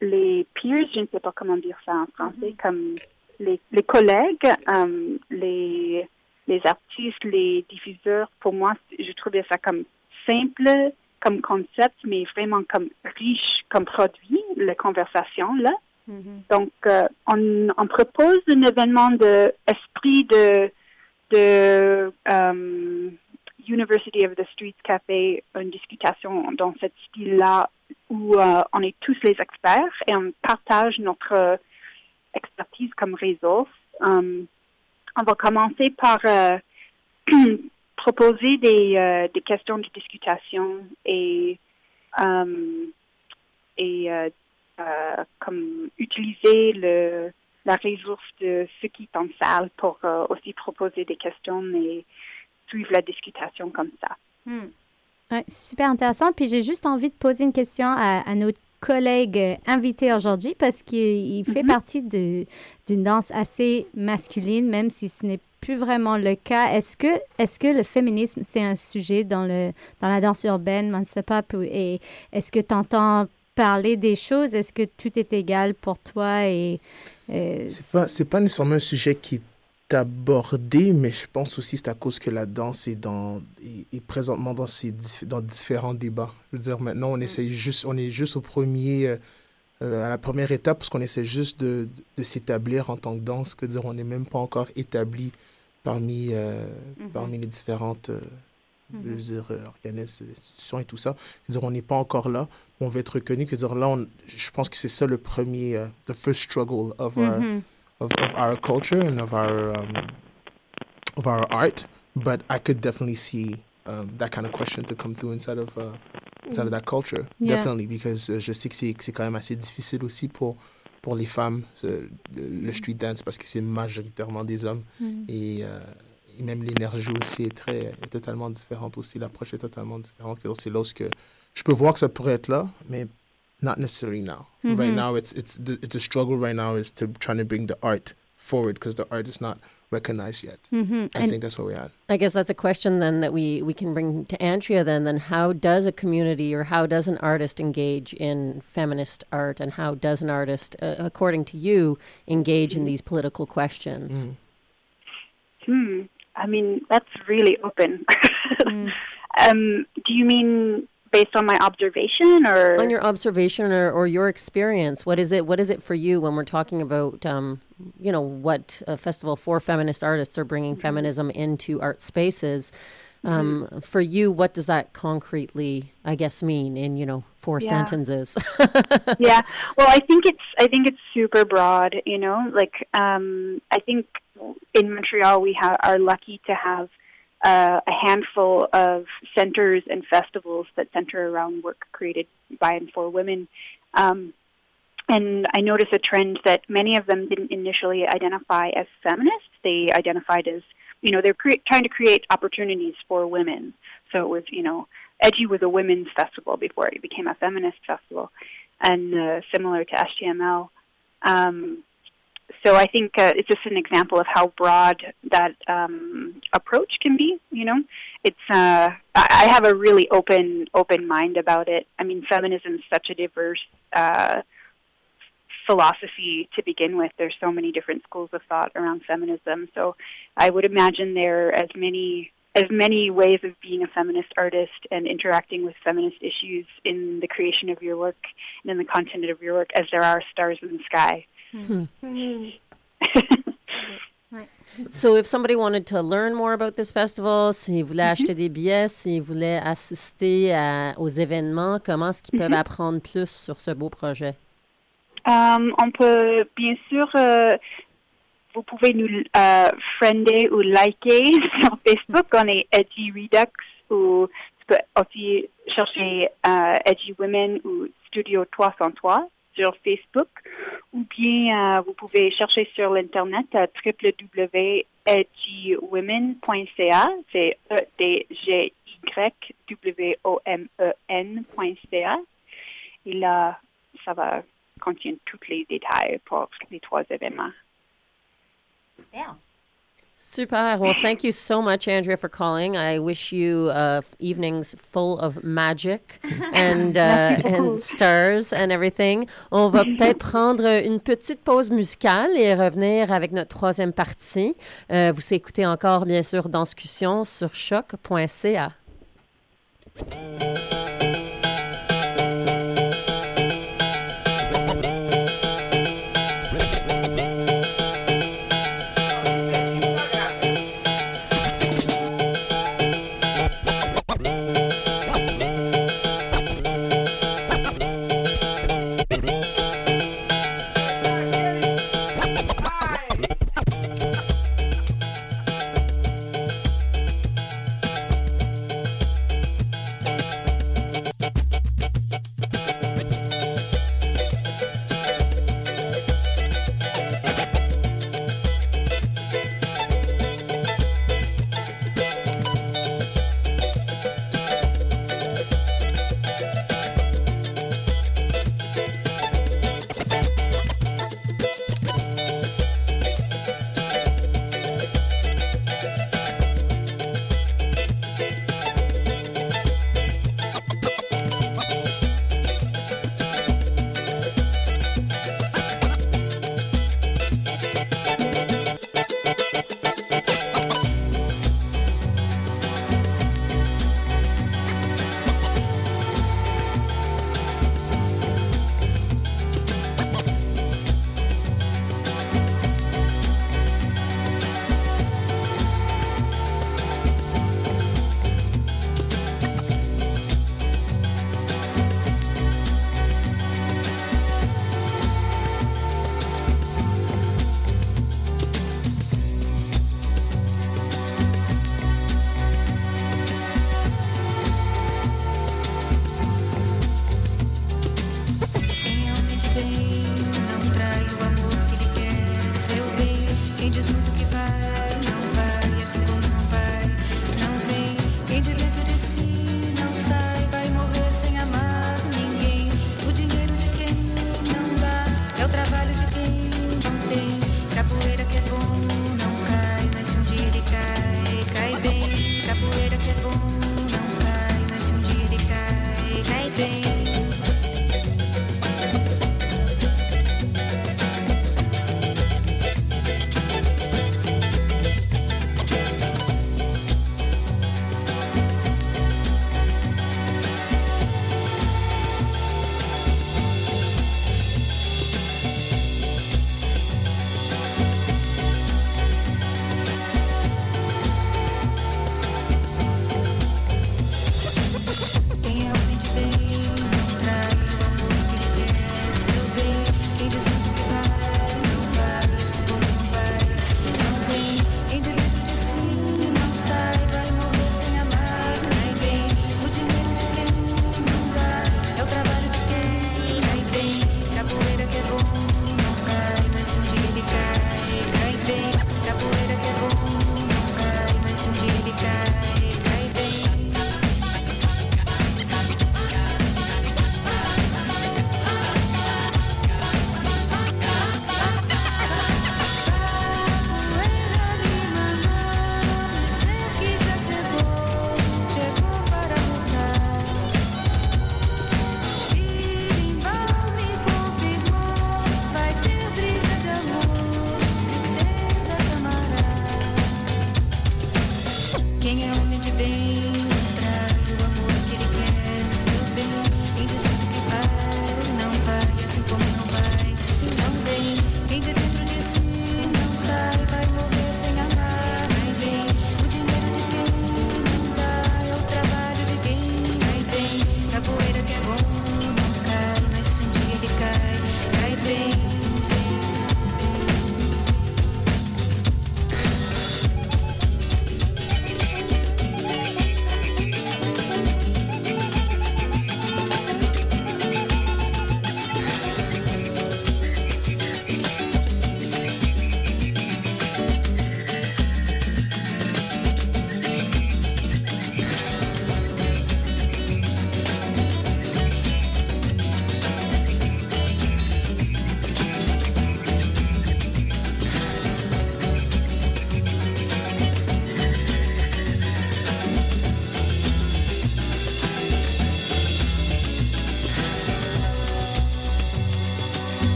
les peers, je ne sais pas comment dire ça en français, comme les, les collègues, euh, les les artistes, les diffuseurs. Pour moi, je trouvais ça comme simple comme concept, mais vraiment comme riche comme produit, la conversation là. Donc, euh, on, on propose un événement de esprit de de euh, University of the Streets Café, une discussion dans ce style-là où euh, on est tous les experts et on partage notre expertise comme réseau. Um, on va commencer par euh, proposer des, euh, des questions de discussion et, um, et euh, euh, comme utiliser le, la ressource de ceux qui sont salle pour euh, aussi proposer des questions et suivre la discussion comme ça. Hmm. Super intéressant. Puis j'ai juste envie de poser une question à, à notre collègue euh, invité aujourd'hui parce qu'il il fait partie de- d'une danse assez masculine, même si ce n'est plus vraiment le cas. Est-ce que, est-ce que le féminisme, c'est un sujet dans, le, dans la danse urbaine, ou- et est-ce que tu entends parler des choses? Est-ce que tout est égal pour toi? Et, euh, C'est pas, c'est pas nécessairement un sujet qui est abordé, mais je pense aussi que c'est à cause que la danse est, dans, est, est présentement dans, ces, dans différents débats. Je veux dire, maintenant, on, essaie juste, on est juste au premier, euh, euh, à la première étape, parce qu'on essaie juste de, de s'établir en tant que danse, que dire, on n'est même pas encore établi parmi, euh, parmi les différentes euh, dire, euh, organismes, institutions et tout ça. Je veux dire, on n'est pas encore là. On veut être reconnu. Que dire, là, on- je pense que c'est ça le premier, euh, the first struggle of our, Mhm. Of, of our culture and of our um, of our art. But I could definitely see um, that kind of question to come through inside of uh, inside of that culture. Yeah. Definitely, because euh, je sais que c'est quand même assez difficile aussi pour pour les femmes euh, le, street dance parce que c'est majoritairement des hommes et, euh, et même l'énergie aussi est très est totalement différente aussi. L'approche est totalement différente. C'est lorsque je peux voir que ça pourrait être là, mais not necessarily now. Right now, it's it's the, it's a struggle. Right now is to trying to bring the art forward because the art is not recognized yet. Mhm. I And- think that's where we're at. I guess that's a question then that we, we can bring to Andrea then. Then how does a community or how does an artist engage in feminist art and how does an artist, uh, according to you, engage in these political questions? Hmm. I mean, that's really open. um, do you mean based on my observation or? On your observation or, or your experience, what is it? What is it for you when we're talking about, um, you know, what a festival for feminist artists are bringing feminism into art spaces? Um, For you, what does that concretely, I guess, mean in you know four Yeah. sentences? yeah. Well, I think it's I think it's super broad. You know, like um, I think in Montreal we ha- are lucky to have uh, a handful of centers and festivals that center around work created by and for women. Um, and I noticed a trend that many of them didn't initially identify as feminists. They identified as, you know, they're cre- trying to create opportunities for women. So it was, you know, Edgy was a women's festival before it became a feminist festival, and uh, similar to SGML. Um, so I think uh, it's just an example of how broad that um, approach can be. You know, it's uh, I have a really open open mind about it. I mean, feminism is such a diverse uh, philosophy to begin with. There's so many different schools of thought around feminism. So I would imagine there are as many as many ways of being a feminist artist and interacting with feminist issues in the creation of your work and in the content of your work as there are stars in the sky. So, if somebody wanted to learn more about this festival, s'ils voulaient acheter des billets, s'ils voulaient assister à- aux événements, comment est-ce qu'ils peuvent apprendre plus sur ce beau projet? Um, on peut bien sûr, euh, vous pouvez nous euh, friender ou liker sur Facebook. On est Edgy Redux ou tu peux aussi chercher euh, Edgy Women ou Studio 303 sur Facebook. Ou bien euh, vous pouvez chercher sur l'internet à www.edgywomen.ca. C'est e d g y w o m e n.ca. Et là, ça va contenir tous les détails pour les trois événements. Super. Well, thank you so much, Andrea, for calling. I wish you uh, evenings full of magic and, uh, and stars and everything. On va peut-être prendre une petite pause musicale et revenir avec notre troisième partie. Euh, vous écoutez encore, bien sûr, dans Danscussion sur choc.ca. singing with me to be.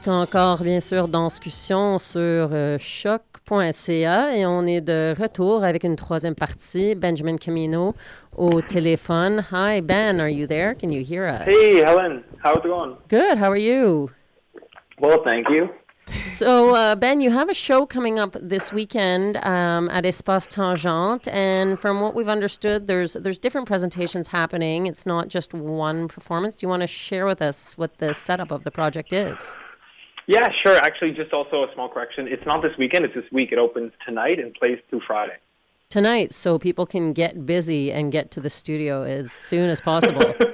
Écoutez encore, bien sûr, Danscussion sur euh, choc.ca et on est de retour avec une troisième partie. Benjamin Camino au téléphone. Hi, Ben, are you there? Can you hear us? Hey, Helen. How's it going? Good. How are you? Well, thank you. So, uh, Ben, you have a show coming up this weekend um, at Espace Tangente, and from what we've understood, there's there's different presentations happening. It's not just one performance. Do you want to share with us what the setup of the project is? Yeah, sure. Actually, just also a small correction. It's not this weekend. It's this week. It opens tonight and plays through Friday. Tonight, so people can get busy and get to the studio as soon as possible.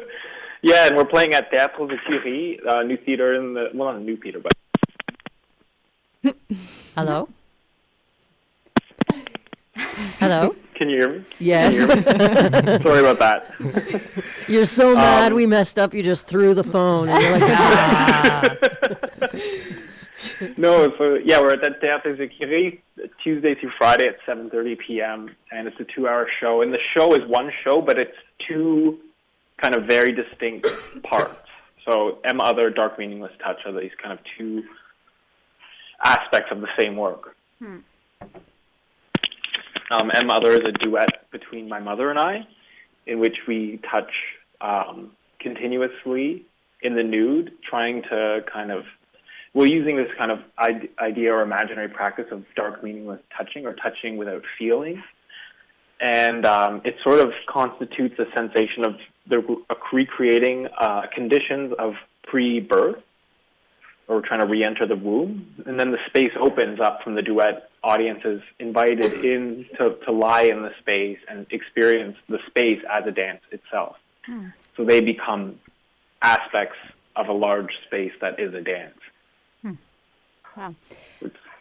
Yeah, and we're playing at Théâtre de Curie, uh, new theater in the well, not a new theater, but Hello? Hello? can you hear me? Yeah. Can you hear me? Sorry about that. You're so mad Um, we messed up, you just threw the phone. And you're like, ah. no, so yeah, we're at the Théâtre de Curie Tuesday through Friday at 7:30 p.m. and it's a two-hour show. And the show is one show, but it's two kind of very distinct parts. So M Other, Dark Meaningless Touch are these kind of two aspects of the same work. Um, M is a duet between my mother and I, in which we touch um, continuously in the nude, trying to kind of we're using this kind of idea or imaginary practice of dark, meaningless touching or touching without feeling. And um, it sort of constitutes a sensation of the, uh, recreating uh, conditions of pre birth, or trying to re enter the womb. And then the space opens up from the duet. Audience is invited mm-hmm. in to, to lie in the space and experience the space as a dance itself. Hmm. So they become aspects of a large space that is a dance. Hmm. Wow.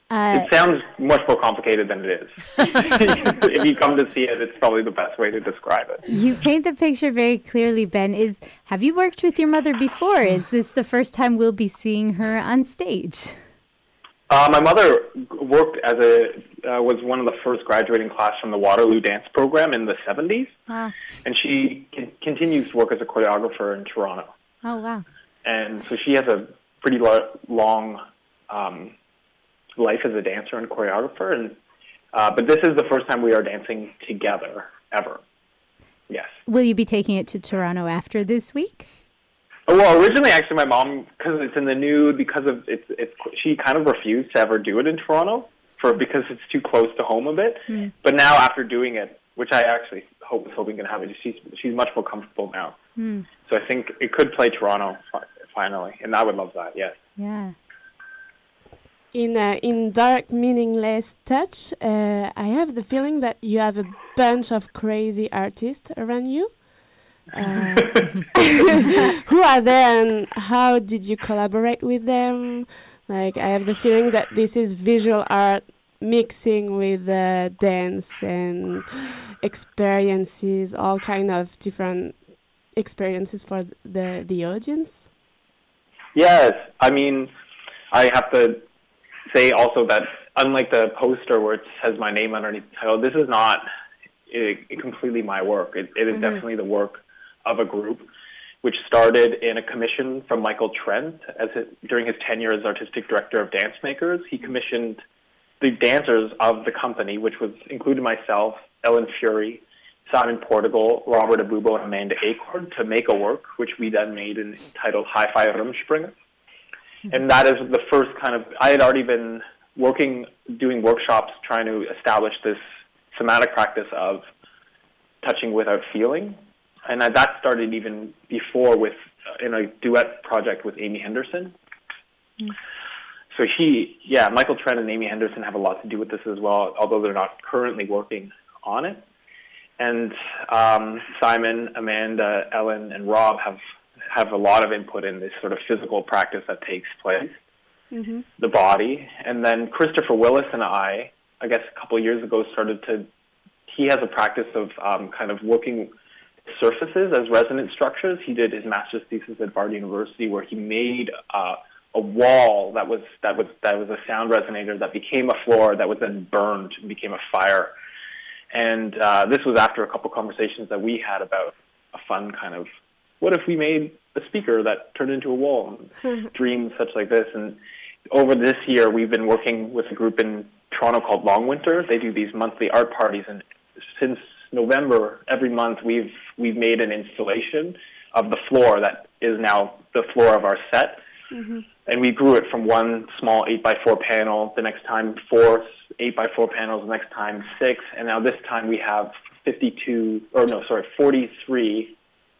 Uh, it sounds much more complicated than it is. if you come to see it, it's probably the best way to describe it. you paint the picture very clearly, Ben. Is have you worked with your mother before? Is this the first time we'll be seeing her on stage? Uh, my mother worked as a uh, was one of the first graduating class from the Waterloo Dance Program in the 70s, Wow. and she con- continues to work as a choreographer in Toronto. Oh wow. And so she has a pretty lo- long um, life as a dancer and choreographer. And uh, but this is the first time we are dancing together ever. Yes. Will you be taking it to Toronto after this week? Oh, Well, originally, actually, my mom, because it's in the nude, because of it's, it's, she kind of refused to ever do it in Toronto for because it's too close to home a bit. But now, after doing it, which I actually hope was hoping can happen, she's she's much more comfortable now. So I think it could play Toronto finally, and I would love that. Yes. Yeah. In uh, in dark, meaningless touch, uh, I have the feeling that you have a bunch of crazy artists around you. Uh, who are they, and how did you collaborate with them? Like, I have the feeling that this is visual art mixing with uh, dance and experiences, all kind of different experiences for the the audience. Yes, I mean, I have to say also that unlike the poster where it says my name underneath the title, this is not uh completely my work. It, it is definitely the work of a group, which started in a commission from Michael Trent as it, during his tenure as artistic director of Dance Makers. He commissioned the dancers of the company, which was included myself, Ellen Fury, Simon Portugal, Robert Abubo, and Amanda Acorn to make a work, which we then made and entitled Hi-Fi Rumspringer. And that is the first kind of, I had already been working, doing workshops, trying to establish this somatic practice of touching without feeling. And that- that started even before with, uh, in a duet project with Amy Henderson. So he, yeah, Michael Trent and Amy Henderson have a lot to do with this as well, although they're not currently working on it. And um, Simon, Amanda, Ellen, and Rob have have a lot of input in this sort of physical practice that takes place, the body. And then Christopher Willis and I, I guess a couple of years ago, started to. He has a practice of um, kind of working surfaces as resonant structures. He did his master's thesis at Bard University, where he made uh, a wall that was that was that was a sound resonator that became a floor that was then burned and became a fire. And uh, this was after a couple conversations that we had about a fun kind of what if we made a speaker that turned into a wall. And dreams such like this. And over this year, we've been working with a group in Toronto called Long Winter. They do these monthly art parties, and since November, every month we've we've made an installation of the floor that is now the floor of our set. Mm-hmm. And we grew it from one small eight by four panel, the next time four eight by four panels, the next time six, and now this time we have 52 or no, sorry, 43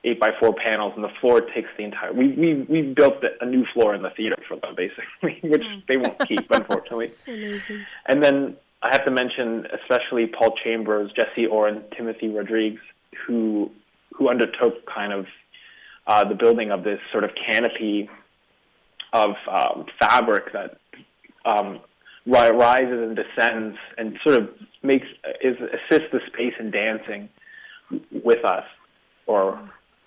eight by four panels, and the floor takes the entire. We we we built a new floor in the theater for them basically, which they won't keep unfortunately. Amazing. And then I have to mention especially Paul Chambers, Jesse Orr, Timothy Rodriguez, who who undertook kind of uh, the building of this sort of canopy of um, fabric that um, ri- rises and descends and sort of makes is assists the space in dancing with us, or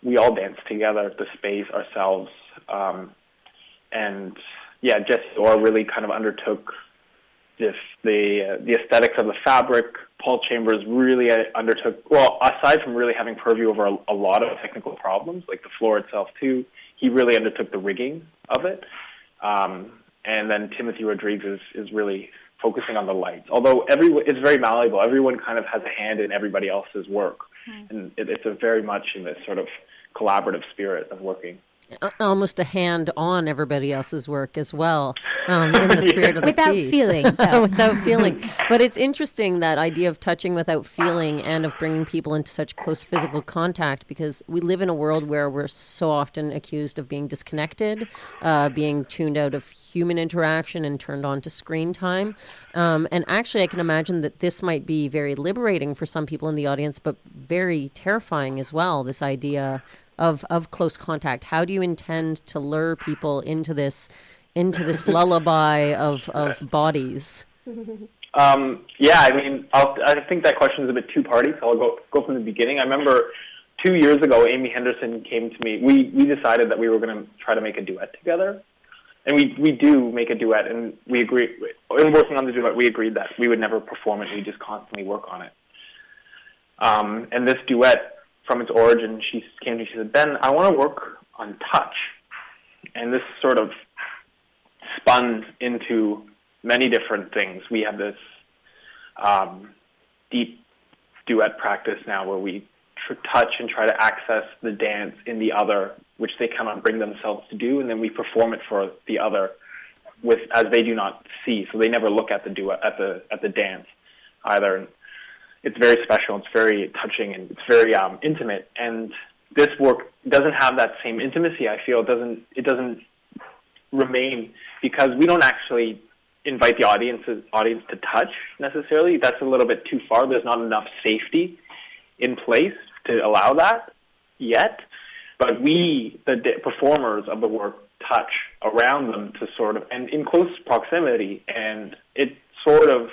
we all dance together, the space ourselves, um, and yeah, Jesse Orr really kind of undertook this the uh, the aesthetics of the fabric. Paul Chambers really undertook well, aside from really having purview over a, a lot of technical problems, like the floor itself too. He really undertook the rigging of it, um, and then Timothy Rodriguez is, is really focusing on the lights. Although everyone it's very malleable, everyone kind of has a hand in everybody else's work, and it, it's a very much in this sort of collaborative spirit of working. A- Almost a hand on everybody else's work as well, um, in the spirit of the Without piece. feeling, though. without feeling. But it's interesting that idea of touching without feeling and of bringing people into such close physical contact because we live in a world where we're so often accused of being disconnected, uh, being tuned out of human interaction and turned on to screen time. Um, and actually, I can imagine that this might be very liberating for some people in the audience, but very terrifying as well. This idea of of close contact. How do you intend to lure people into this into this lullaby of of bodies? Um, yeah, I mean, I'll, I think that question is a bit two party, so I'll go go from the beginning. I remember two years ago, Amy Henderson came to me. We we decided that we were going to try to make a duet together, and we we do make a duet, and we agree. In working on the duet, we agreed that we would never perform it. We just constantly work on it. Um, and this duet, from its origin, she came to me. She said, "Ben, I want to work on touch," and this sort of spun into many different things. We have this um, deep duet practice now where we touch and try to access the dance in the other, which they cannot bring themselves to do, and then we perform it for the other with as they do not see, so they never look at the duet at the at the dance either. It's very special. It's very touching and it's very um, intimate. And this work doesn't have that same intimacy. I feel it doesn't it doesn't remain because we don't actually invite the audience audience to touch necessarily. That's a little bit too far. There's not enough safety in place to allow that yet. But we, the performers of the work, touch around them to sort of and in close proximity, and it sort of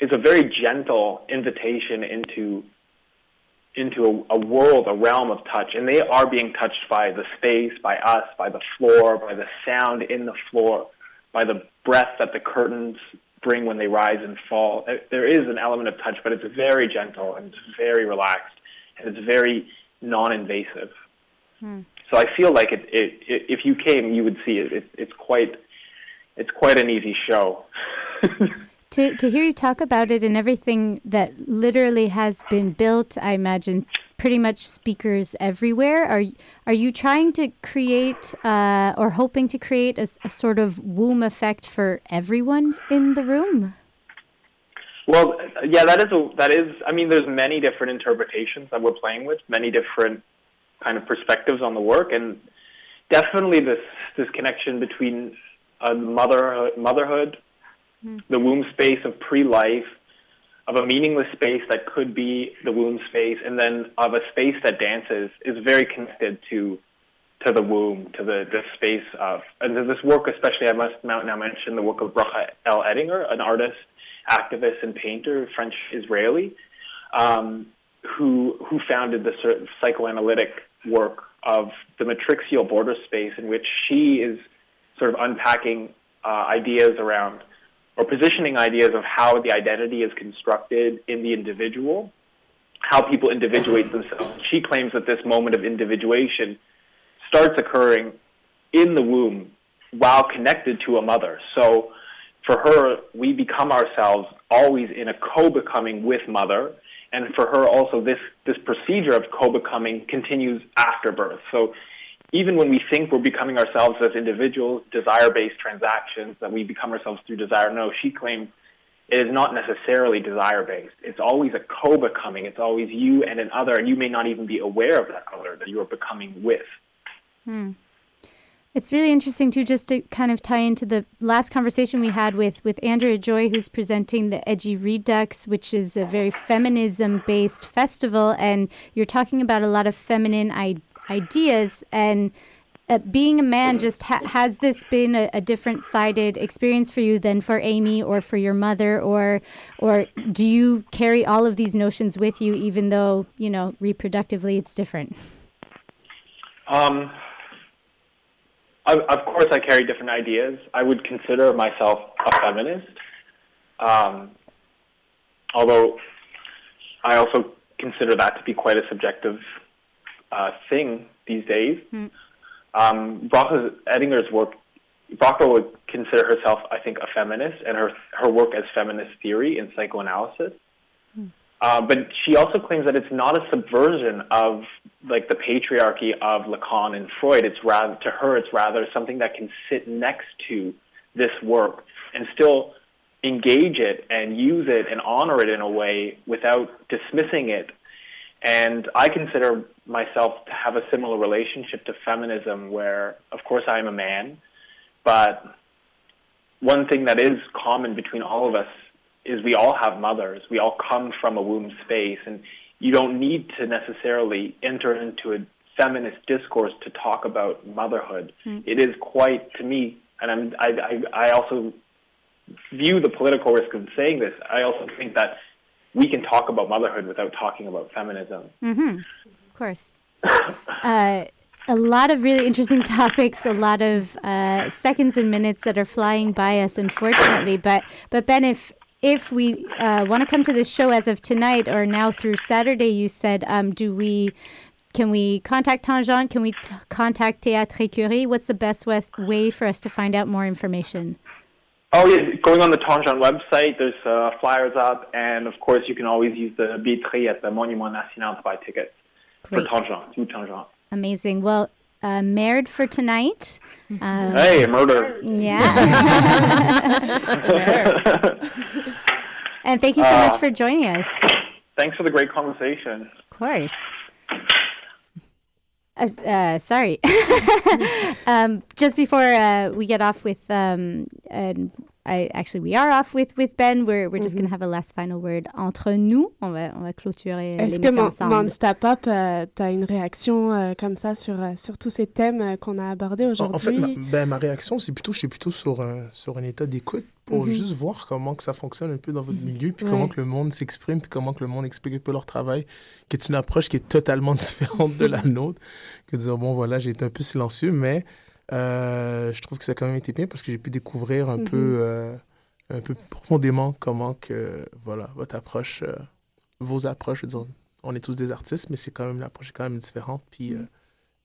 is a very gentle invitation into into a, a world, a realm of touch, and they are being touched by the space, by us, by the floor, by the sound in the floor, by the breath that the curtains bring when they rise and fall. There- is an element of touch, but it's very gentle and it's very relaxed and it's very non-invasive. Hmm. So I feel like it, it, it, if you came, you would see it. it. It's quite, it's quite an easy show. To, to hear you talk about it and everything that literally has been built, I imagine pretty much speakers everywhere. Are are you trying to create uh, or hoping to create a sort of womb effect for everyone in the room? Well, yeah, that is a, that is. I mean, there's many different interpretations that we're playing with, many different kind of perspectives on the work, and definitely this this connection between a motherhood, motherhood, the womb space of pre-life, of a meaningless space that could be the womb space, and then of a space that dances is very connected to to the womb, to the, the space of, and this work, especially I must now now mention the work of Bracha L. Ettinger, an artist, activist, and painter, French Israeli, um, who who founded the sort of psychoanalytic work of the matrixial border space, in which she is sort of unpacking uh, ideas around or positioning ideas of how the identity is constructed in the individual, how people individuate themselves. She claims that this moment of individuation starts occurring in the womb while connected to a mother. So for her, we become ourselves always in a co-becoming with mother. And for her also, this, this procedure of co-becoming continues after birth. So even when we think we're becoming ourselves as individuals, desire-based transactions, that we become ourselves through desire, no, she claims it is not necessarily desire-based. It's always a co-becoming. It's always you and an other, and you may not even be aware of that other that you are becoming with. Hmm. It's really interesting too, just to kind of tie into the last conversation we had with with Andrea Joy, who's presenting the Edgy Redux, which is a very feminism-based festival, and you're talking about a lot of feminine I- ideas and. Uh, being a man, just ha- has this been a, a different-sided experience for you than for Amy or for your mother, or or do you carry all of these notions with you, even though you know reproductively it's different? Um, of, of course, I carry different ideas. I would consider myself a feminist, um, although I also consider that to be quite a subjective uh, thing these days. Mm. Um, Bracha Ettinger's work, Bracha would consider herself, I think, a feminist, and her her work as feminist theory in psychoanalysis. Uh, but she also claims that it's not a subversion of like the patriarchy of Lacan and Freud. It's rather to her, it's rather something that can sit next to this work and still engage it and use it and honor it in a way without dismissing it. And I consider myself to have a similar relationship to feminism, where of course I am a man, but one thing that is common between all of us is we all have mothers. We all come from a womb space, and you don't need to necessarily enter into a feminist discourse to talk about motherhood. Mm. It is quite, to me, and I'm, I, I, I also view the political risk of saying this. I also think that we can talk about motherhood without talking about feminism. Mm-hmm. Of course. uh, a lot of really interesting topics, a lot of uh, seconds and minutes that are flying by us, unfortunately. But but Ben, if if we uh, want to come to this show as of tonight or now through Saturday, you said, um, do we? Can we contact Tangent? Can we t- contact Théâtre Curie? What's the best way for us to find out more information? Oh, yeah, going on the Tangent website, there's uh, flyers up, and of course, you can always use the billetterie at the Monument National to buy tickets Great. for Tangent, through Tangent. Amazing. Well, uh, married for tonight. Um, Hey, murder. Yeah. and thank you so Uh, much for joining us. Thanks for the great conversation. Of course. Uh, uh, sorry. um, just before uh, we get off with, um, I actually we are off with with Ben. We're we're just Mhm. gonna have a last final word entre nous. On va on va clôturer Est-ce que Mon- ensemble. Monsta Pop, euh, t'as une réaction euh, comme ça sur, euh, sur tous ces thèmes euh, qu'on a abordés En, en fait, aujourd'hui? ma, ben, ma réaction, c'est plutôt, j'étais plutôt sur un, sur un état d'écoute pour Mhm. juste voir comment que ça fonctionne un peu dans votre milieu, puis Ouais. comment que le monde s'exprime, puis comment que le monde explique un peu leur travail, qui est une approche qui est totalement différente de la nôtre, que de dire, bon, voilà, j'ai été un peu silencieux, mais je trouve que ça a quand même été bien parce que j'ai pu découvrir un Mhm. peu... euh, un peu profondément comment que voilà votre approche euh, vos approches je veux dire on est tous des artistes mais c'est quand même l'approche est quand même différente puis, euh,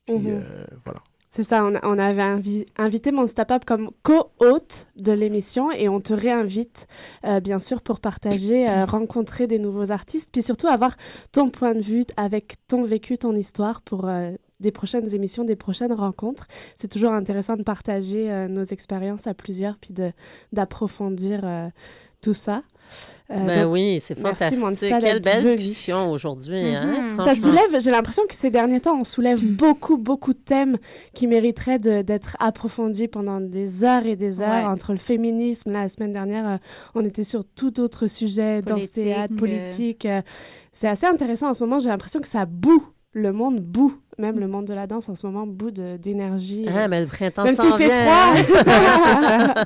puis Mhm. euh, voilà C'est ça, on, on avait invi- invité Monsta Pop comme co-hôte de l'émission et on te réinvite, euh, bien sûr, pour partager, euh, rencontrer des nouveaux artistes, puis surtout avoir ton point de vue avec ton vécu, ton histoire pour euh, des prochaines émissions, des prochaines rencontres. C'est toujours intéressant de partager euh, nos expériences à plusieurs, puis de- d'approfondir euh, tout ça. Euh, Ben donc, oui, c'est merci, fantastique. Monsta, Quelle belle discussion aujourd'hui. hein, Mhm. Ça soulève, j'ai l'impression que ces derniers temps, on soulève beaucoup, beaucoup de thèmes qui mériteraient d'être approfondis pendant des heures et des heures. Ouais. Entre le féminisme, la semaine dernière, euh, on était sur tout autre sujet, dans ce Politique, théâtre, euh. politique. euh, C'est assez intéressant en ce moment. J'ai l'impression que ça boue. Le monde boue. Même le monde de la danse en ce moment boue de- d'énergie. Ah, mais le printemps Même s'il fait vient, froid.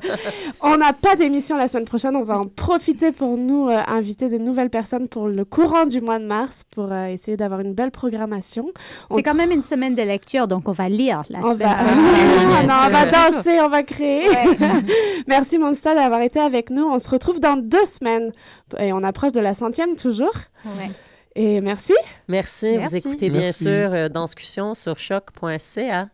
on n'a pas d'émission la semaine prochaine. On va en profiter pour nous euh, inviter des nouvelles personnes pour le courant du mois de mars pour euh, essayer d'avoir une belle programmation. On C'est quand même une semaine de lecture, donc on va lire la on semaine va, prochaine. Non, on va danser, on va créer. Merci Monsta d'avoir été avec nous. On se retrouve dans deux semaines et on approche de la centième toujours. Ouais. Et merci. Merci. Merci. Vous écoutez bien sûr euh, Danscussion sur choc.ca.